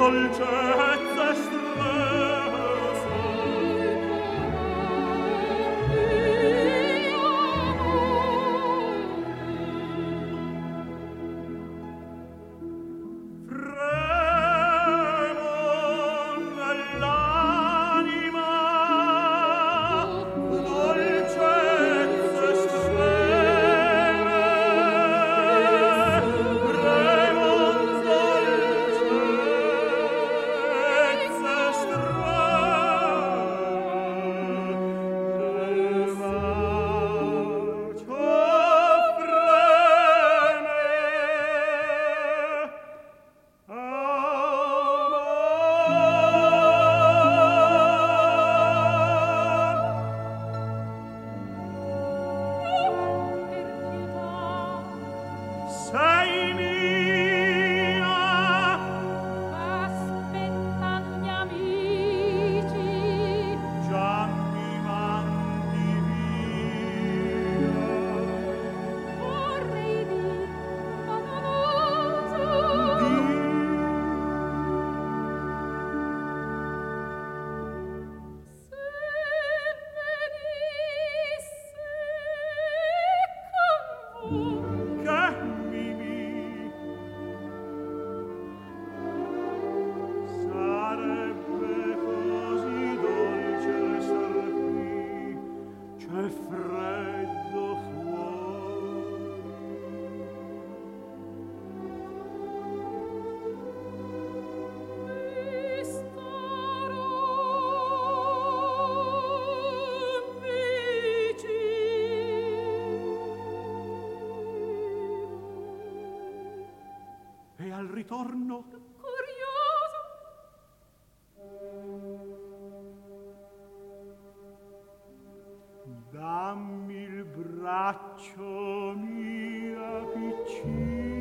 dolce. in ritorno. Curioso. Dammi il braccio mia piccina.